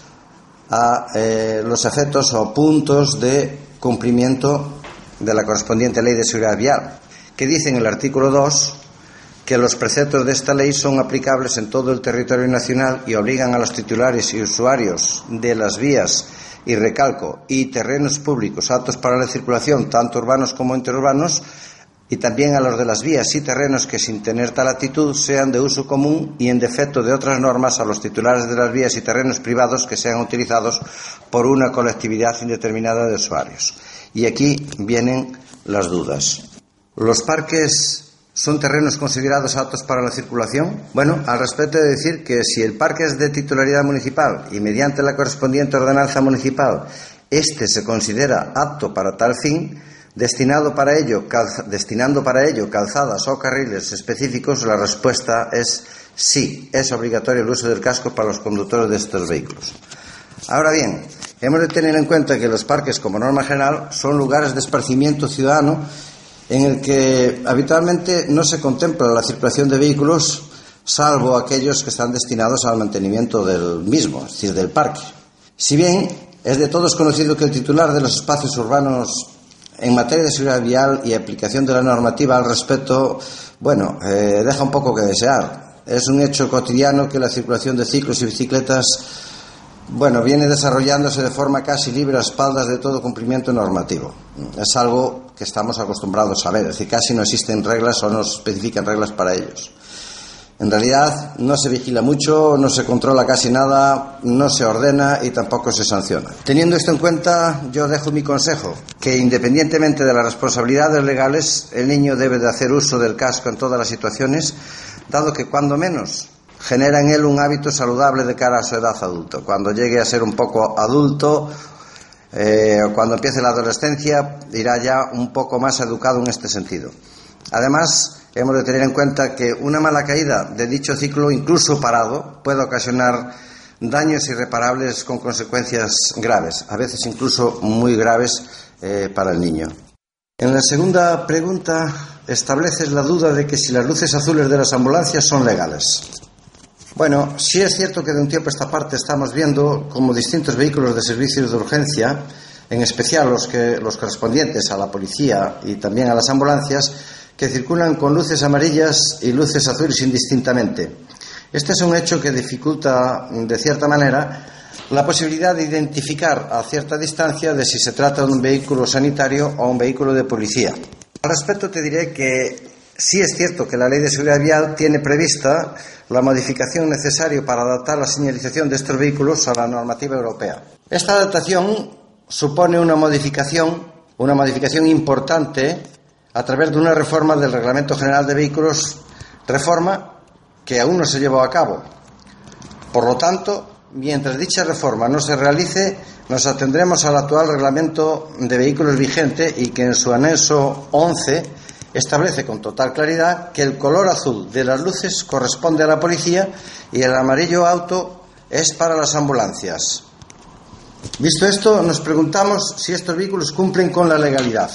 a eh, los efectos o puntos de cumplimiento de la correspondiente ley de seguridad vial, que dice en el artículo 2 que los preceptos de esta ley son aplicables en todo el territorio nacional y obligan a los titulares y usuarios de las vías y recalco y terrenos públicos aptos para la circulación, tanto urbanos como interurbanos, y también a los de las vías y terrenos que sin tener tal actitud sean de uso común y en defecto de otras normas a los titulares de las vías y terrenos privados que sean utilizados por una colectividad indeterminada de usuarios. Y aquí vienen las dudas. Los parques ¿Son terrenos considerados aptos para la circulación? Bueno, al respecto de decir que si el parque es de titularidad municipal y mediante la correspondiente ordenanza municipal este se considera apto para tal fin, destinado para ello, destinando para ello calzadas o carriles específicos, la respuesta es sí, es obligatorio el uso del casco para los conductores de estos vehículos. Ahora bien, hemos de tener en cuenta que los parques, como norma general, son lugares de esparcimiento ciudadano en el que habitualmente no se contempla la circulación de vehículos salvo aquellos que están destinados al mantenimiento del mismo, es decir, del parque. Si bien es de todos conocido que el titular de los espacios urbanos en materia de seguridad vial y aplicación de la normativa al respecto, bueno, eh, deja un poco que desear. Es un hecho cotidiano que la circulación de ciclos y bicicletas bueno, viene desarrollándose de forma casi libre a espaldas de todo cumplimiento normativo. Es algo que estamos acostumbrados a ver, es decir, casi no existen reglas o no se especifican reglas para ellos. En realidad no se vigila mucho, no se controla casi nada, no se ordena y tampoco se sanciona. Teniendo esto en cuenta, yo dejo mi consejo, que independientemente de las responsabilidades legales, el niño debe de hacer uso del casco en todas las situaciones, dado que cuando menos genera en él un hábito saludable de cara a su edad adulto. Cuando llegue a ser un poco adulto, eh, cuando empiece la adolescencia, irá ya un poco más educado en este sentido. Además, hemos de tener en cuenta que una mala caída de dicho ciclo, incluso parado, puede ocasionar daños irreparables con consecuencias graves, a veces incluso muy graves eh, para el niño. En la segunda pregunta estableces la duda de que si las luces azules de las ambulancias son legales. Bueno, sí es cierto que de un tiempo a esta parte estamos viendo como distintos vehículos de servicios de urgencia, en especial los, que, los correspondientes a la policía y también a las ambulancias, que circulan con luces amarillas y luces azules indistintamente. Este es un hecho que dificulta, de cierta manera, la posibilidad de identificar a cierta distancia de si se trata de un vehículo sanitario o un vehículo de policía. Al respecto te diré que sí es cierto que la Ley de Seguridad Vial tiene prevista la modificación necesaria para adaptar la señalización de estos vehículos a la normativa europea. Esta adaptación supone una modificación, una modificación importante a través de una reforma del Reglamento General de Vehículos, reforma que aún no se llevó a cabo. Por lo tanto, mientras dicha reforma no se realice, nos atendremos al actual reglamento de vehículos vigente y que en su anexo 11 establece con total claridad que el color azul de las luces corresponde a la policía y el amarillo auto es para las ambulancias. Visto esto, nos preguntamos si estos vehículos cumplen con la legalidad.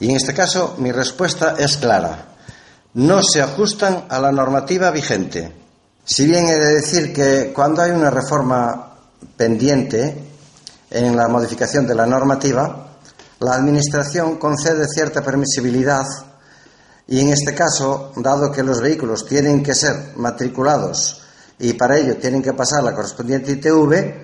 Y en este caso, mi respuesta es clara. No se ajustan a la normativa vigente. Si bien he de decir que cuando hay una reforma pendiente en la modificación de la normativa, la Administración concede cierta permisibilidad y en este caso, dado que los vehículos tienen que ser matriculados y para ello tienen que pasar la correspondiente ITV,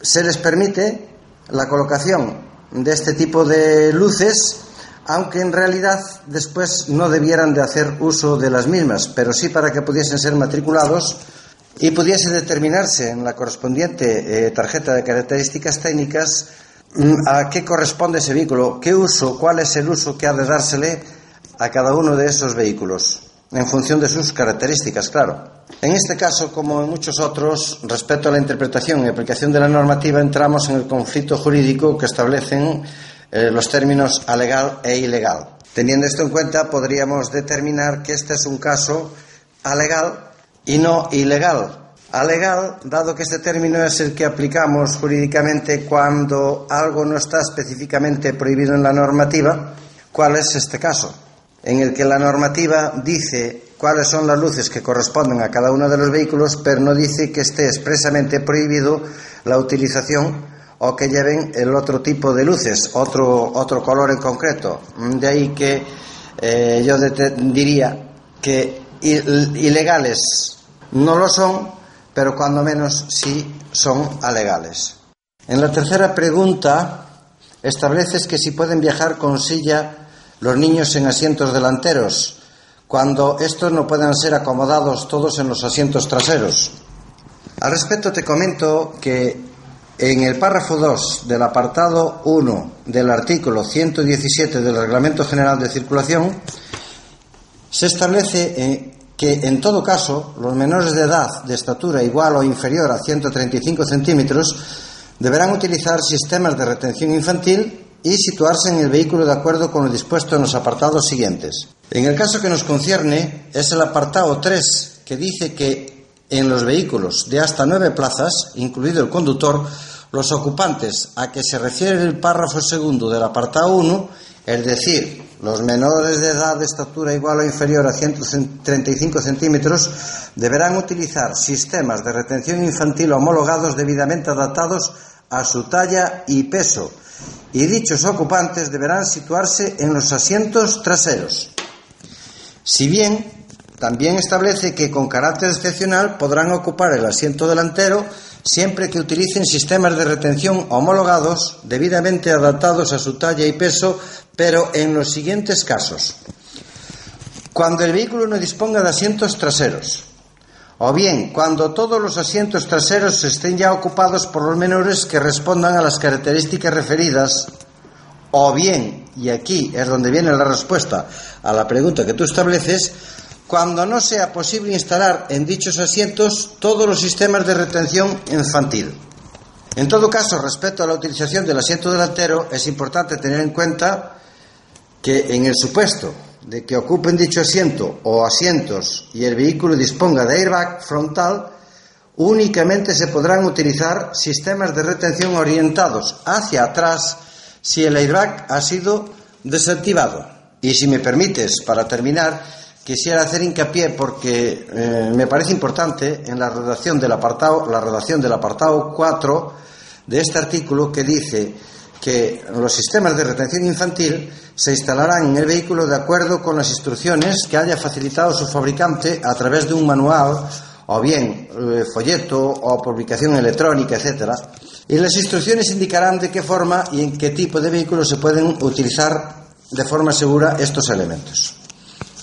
se les permite la colocación de este tipo de luces aunque en realidad después no debieran de hacer uso de las mismas, pero sí para que pudiesen ser matriculados y pudiese determinarse en la correspondiente eh, tarjeta de características técnicas mm, a qué corresponde ese vehículo, qué uso, cuál es el uso que ha de dársele a cada uno de esos vehículos, en función de sus características, claro. En este caso, como en muchos otros, respecto a la interpretación y aplicación de la normativa, entramos en el conflicto jurídico que establecen eh, los términos alegal e ilegal. Teniendo esto en cuenta, podríamos determinar que este es un caso alegal y no ilegal. Alegal, dado que este término es el que aplicamos jurídicamente cuando algo no está específicamente prohibido en la normativa, ¿cuál es este caso? En el que la normativa dice cuáles son las luces que corresponden a cada uno de los vehículos, pero no dice que esté expresamente prohibido la utilización o que lleven el otro tipo de luces, otro, otro color en concreto. De ahí que eh, yo diría que ilegales no lo son, pero cuando menos sí son alegales. En la tercera pregunta estableces que si pueden viajar con silla los niños en asientos delanteros, cuando estos no puedan ser acomodados todos en los asientos traseros. Al respecto te comento que en el párrafo 2 del apartado 1 del artículo 117 del Reglamento General de Circulación se establece eh, que, en todo caso, los menores de edad de estatura igual o inferior a 135 centímetros deberán utilizar sistemas de retención infantil y situarse en el vehículo de acuerdo con lo dispuesto en los apartados siguientes. En el caso que nos concierne es el apartado 3 que dice que en los vehículos de hasta nueve plazas, incluido el conductor, los ocupantes a que se refiere el párrafo segundo del apartado 1, es decir, los menores de edad de estatura igual o inferior a 135 centímetros, deberán utilizar sistemas de retención infantil homologados debidamente adaptados a su talla y peso, y dichos ocupantes deberán situarse en los asientos traseros. Si bien también establece que con carácter excepcional podrán ocupar el asiento delantero siempre que utilicen sistemas de retención homologados, debidamente adaptados a su talla y peso, pero en los siguientes casos. Cuando el vehículo no disponga de asientos traseros, o bien cuando todos los asientos traseros estén ya ocupados por los menores que respondan a las características referidas, o bien, y aquí es donde viene la respuesta a la pregunta que tú estableces, cuando no sea posible instalar en dichos asientos todos los sistemas de retención infantil. En todo caso, respecto a la utilización del asiento delantero, es importante tener en cuenta que en el supuesto de que ocupen dicho asiento o asientos y el vehículo disponga de airbag frontal, únicamente se podrán utilizar sistemas de retención orientados hacia atrás si el airbag ha sido desactivado. Y si me permites, para terminar, quisiera hacer hincapié porque eh, me parece importante en la redacción del apartado, la redacción del apartado 4 de este artículo que dice que los sistemas de retención infantil se instalarán en el vehículo de acuerdo con las instrucciones que haya facilitado su fabricante a través de un manual o bien eh, folleto o publicación electrónica, etcétera. Y las instrucciones indicarán de qué forma y en qué tipo de vehículo se pueden utilizar de forma segura estos elementos.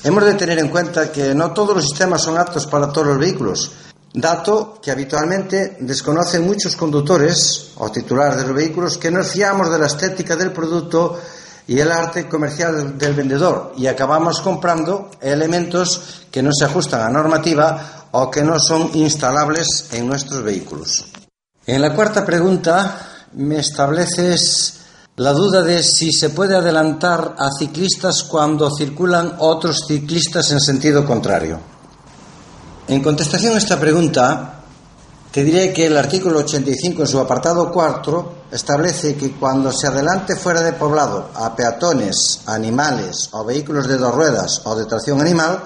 Hemos de tener en cuenta que no todos los sistemas son aptos para todos los vehículos, dato que habitualmente desconocen muchos conductores o titulares de los vehículos que nos fiamos de la estética del producto y el arte comercial del vendedor y acabamos comprando elementos que no se ajustan a normativa o que no son instalables en nuestros vehículos. En la cuarta pregunta me estableces la duda de si se puede adelantar a ciclistas cuando circulan otros ciclistas en sentido contrario. En contestación a esta pregunta, te diré que el artículo 85 en su apartado 4 establece que cuando se adelante fuera de poblado a peatones, animales o vehículos de dos ruedas o de tracción animal,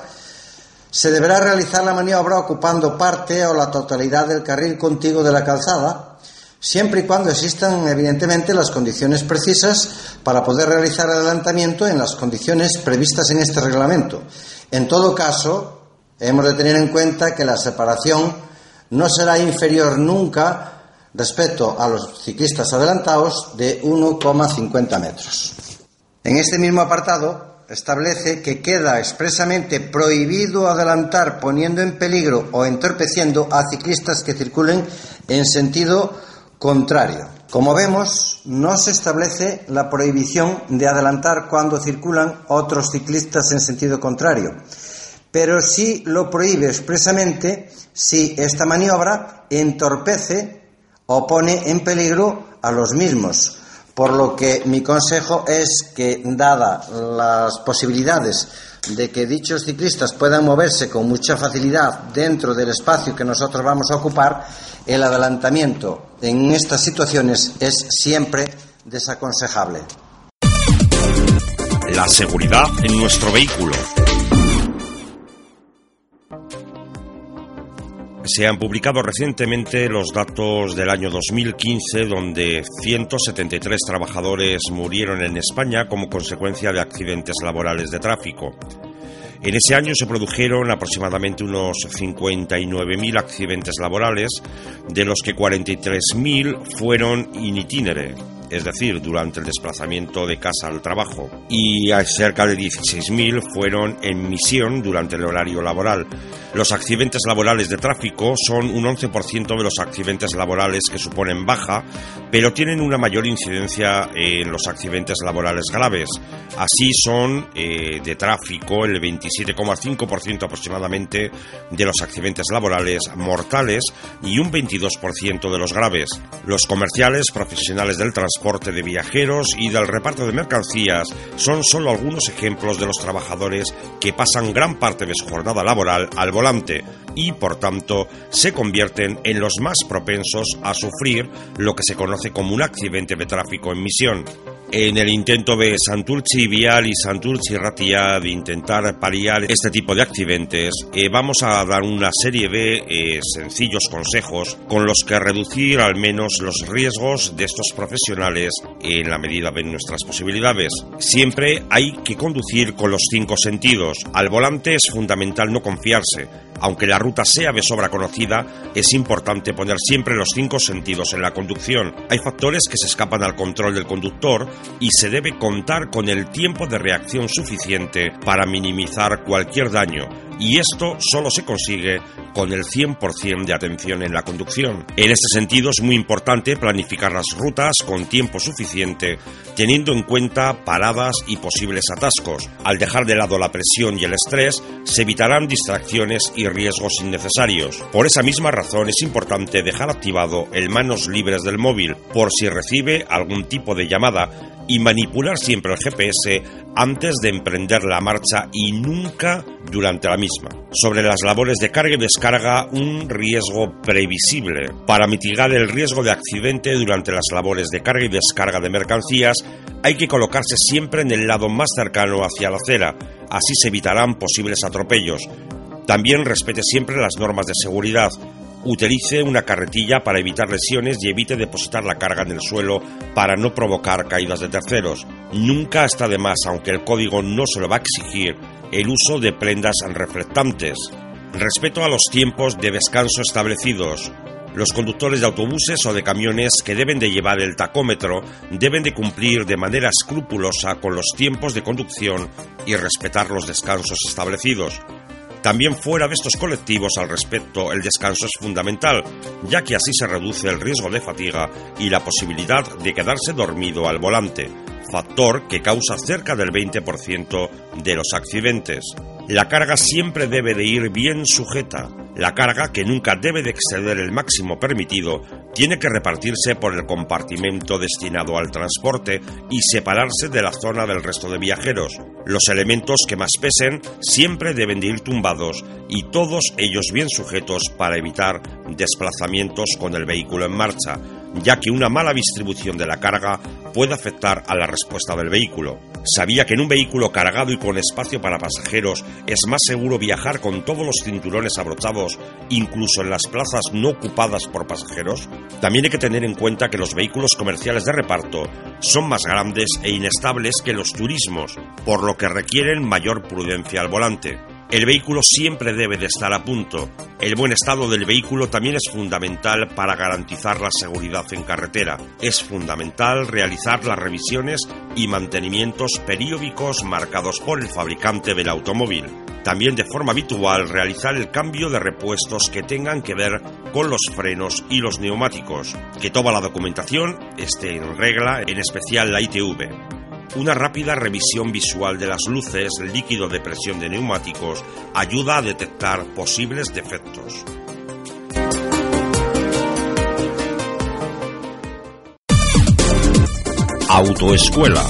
se deberá realizar la maniobra ocupando parte o la totalidad del carril contigo de la calzada, siempre y cuando existan evidentemente las condiciones precisas para poder realizar el adelantamiento en las condiciones previstas en este reglamento. En todo caso, Hemos de tener en cuenta que la separación no será inferior nunca respecto a los ciclistas adelantados de 1,50 metros. En este mismo apartado establece que queda expresamente prohibido adelantar poniendo en peligro o entorpeciendo a ciclistas que circulen en sentido contrario. Como vemos, no se establece la prohibición de adelantar cuando circulan otros ciclistas en sentido contrario pero sí lo prohíbe expresamente si esta maniobra entorpece o pone en peligro a los mismos. Por lo que mi consejo es que, dadas las posibilidades de que dichos ciclistas puedan moverse con mucha facilidad dentro del espacio que nosotros vamos a ocupar, el adelantamiento en estas situaciones es siempre desaconsejable. La seguridad en nuestro vehículo. Se han publicado recientemente los datos del año 2015, donde 173 trabajadores murieron en España como consecuencia de accidentes laborales de tráfico. En ese año se produjeron aproximadamente unos 59.000 accidentes laborales, de los que 43.000 fueron in itinere, es decir, durante el desplazamiento de casa al trabajo, y cerca de 16.000 fueron en misión durante el horario laboral. Los accidentes laborales de tráfico son un 11% de los accidentes laborales que suponen baja, pero tienen una mayor incidencia en los accidentes laborales graves. Así son eh, de tráfico el 27,5% aproximadamente de los accidentes laborales mortales y un 22% de los graves. Los comerciales, profesionales del transporte de viajeros y del reparto de mercancías son solo algunos ejemplos de los trabajadores que pasan gran parte de su jornada laboral al volante y, por tanto, se convierten en los más propensos a sufrir lo que se conoce como un accidente de tráfico en misión. En el intento de Santurci Vial y Santurci Ratia de intentar paliar este tipo de accidentes, eh, vamos a dar una serie de eh, sencillos consejos con los que reducir al menos los riesgos de estos profesionales en la medida de nuestras posibilidades. Siempre hay que conducir con los cinco sentidos. Al volante es fundamental no confiarse. Aunque la ruta sea de sobra conocida, es importante poner siempre los cinco sentidos en la conducción. Hay factores que se escapan al control del conductor y se debe contar con el tiempo de reacción suficiente para minimizar cualquier daño, y esto solo se consigue con el 100% de atención en la conducción. En este sentido es muy importante planificar las rutas con tiempo suficiente, teniendo en cuenta paradas y posibles atascos. Al dejar de lado la presión y el estrés, se evitarán distracciones y riesgos innecesarios. Por esa misma razón es importante dejar activado el manos libres del móvil por si recibe algún tipo de llamada y manipular siempre el GPS antes de emprender la marcha y nunca durante la misma. Sobre las labores de carga y descarga, un riesgo previsible. Para mitigar el riesgo de accidente durante las labores de carga y descarga de mercancías, hay que colocarse siempre en el lado más cercano hacia la acera, así se evitarán posibles atropellos. También respete siempre las normas de seguridad, Utilice una carretilla para evitar lesiones y evite depositar la carga en el suelo para no provocar caídas de terceros. Nunca está de más, aunque el código no se lo va a exigir, el uso de prendas reflectantes. Respeto a los tiempos de descanso establecidos. Los conductores de autobuses o de camiones que deben de llevar el tacómetro deben de cumplir de manera escrupulosa con los tiempos de conducción y respetar los descansos establecidos. También fuera de estos colectivos al respecto, el descanso es fundamental, ya que así se reduce el riesgo de fatiga y la posibilidad de quedarse dormido al volante, factor que causa cerca del 20% de los accidentes. La carga siempre debe de ir bien sujeta. La carga, que nunca debe de exceder el máximo permitido, tiene que repartirse por el compartimento destinado al transporte y separarse de la zona del resto de viajeros. Los elementos que más pesen siempre deben de ir tumbados y todos ellos bien sujetos para evitar desplazamientos con el vehículo en marcha, ya que una mala distribución de la carga puede afectar a la respuesta del vehículo. Sabía que en un vehículo cargado y con espacio para pasajeros es más seguro viajar con todos los cinturones abrochados, incluso en las plazas no ocupadas por pasajeros. También hay que tener en cuenta que los vehículos comerciales de reparto son más grandes e inestables que los turismos, por lo que requieren mayor prudencia al volante. El vehículo siempre debe de estar a punto. El buen estado del vehículo también es fundamental para garantizar la seguridad en carretera. Es fundamental realizar las revisiones y mantenimientos periódicos marcados por el fabricante del automóvil. También de forma habitual realizar el cambio de repuestos que tengan que ver con los frenos y los neumáticos. Que toda la documentación esté en regla, en especial la ITV. Una rápida revisión visual de las luces, líquido de presión de neumáticos, ayuda a detectar posibles defectos. Autoescuela.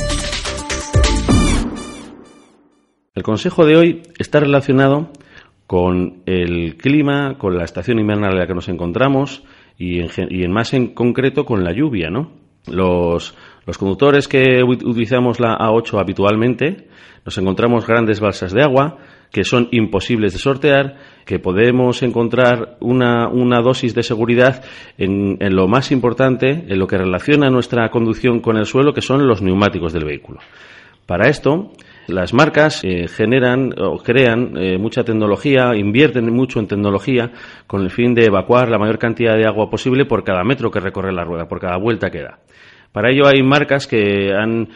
El consejo de hoy está relacionado con el clima, con la estación invernal en la que nos encontramos y en, y en más en concreto con la lluvia, ¿no? Los, los conductores que utilizamos la A8 habitualmente nos encontramos grandes balsas de agua que son imposibles de sortear, que podemos encontrar una, dosis de seguridad en, en, lo más importante, en lo que relaciona nuestra conducción con el suelo, que son los neumáticos del vehículo. Para esto, las marcas eh, generan o crean eh, mucha tecnología, invierten mucho en tecnología con el fin de evacuar la mayor cantidad de agua posible por cada metro que recorre la rueda, por cada vuelta que da. Para ello hay marcas que han,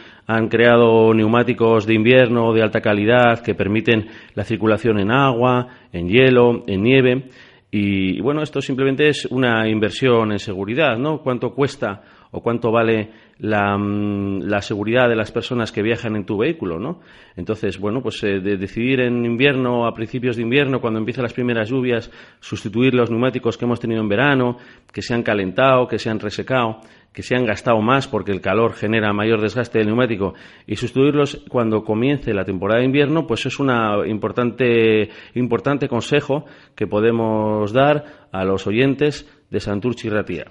creado neumáticos de invierno de alta calidad que permiten la circulación en agua, en hielo, en nieve. Y bueno, esto simplemente es una inversión en seguridad, ¿no? ¿Cuánto cuesta o cuánto vale la, mm, la, seguridad de las personas que viajan en tu vehículo, ¿no? Entonces, bueno, pues eh, de decidir en invierno, a principios de invierno, cuando empiezan las primeras lluvias, sustituir los neumáticos que hemos tenido en verano, que se han calentado, que se han resecado, que se han gastado más porque el calor genera mayor desgaste del neumático y sustituirlos cuando comience la temporada de invierno, pues es un importante, importante consejo que podemos dar a los oyentes de Santurchi Ratia.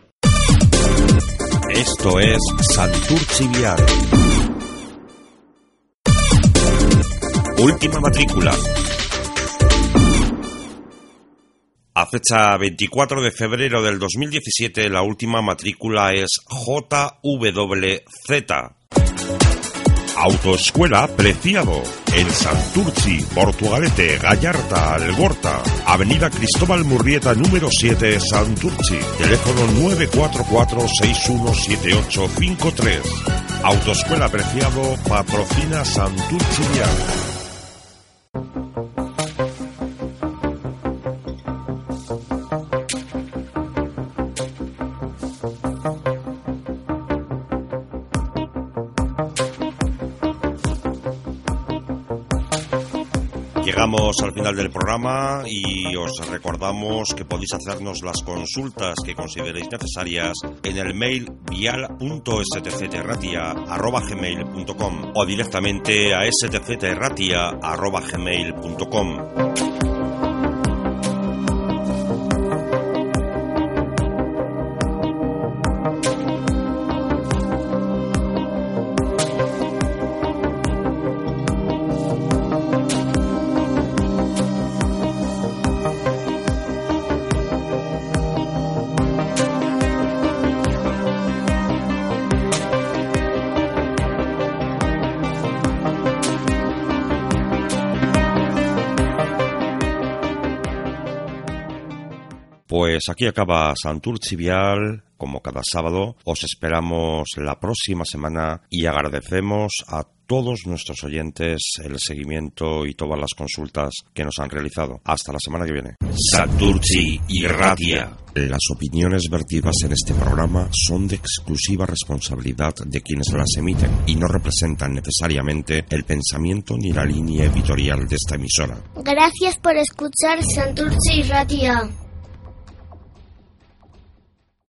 Esto es Santurchi Vial. Última matrícula A fecha 24 de febrero del 2017, la última matrícula es JWZ. Autoescuela Preciado, en Santurci, Portugalete, Gallarta, Algorta, Avenida Cristóbal Murrieta número 7, Santurci, teléfono 944-617853. Autoescuela Preciado patrocina Santurci Vial. Al final del programa y os recordamos que podéis hacernos las consultas que consideréis necesarias en el mail vial.stzerratia.gmail.com o directamente a stzerratia.gmail.com. Pues aquí acaba Santurci Vial, como cada sábado. Os esperamos la próxima semana y agradecemos a todos nuestros oyentes el seguimiento y todas las consultas que nos han realizado. Hasta la semana que viene. Santurci y Radia. Las opiniones vertidas en este programa son de exclusiva responsabilidad de quienes las emiten y no representan necesariamente el pensamiento ni la línea editorial de esta emisora. Gracias por escuchar Santurce y Ratia.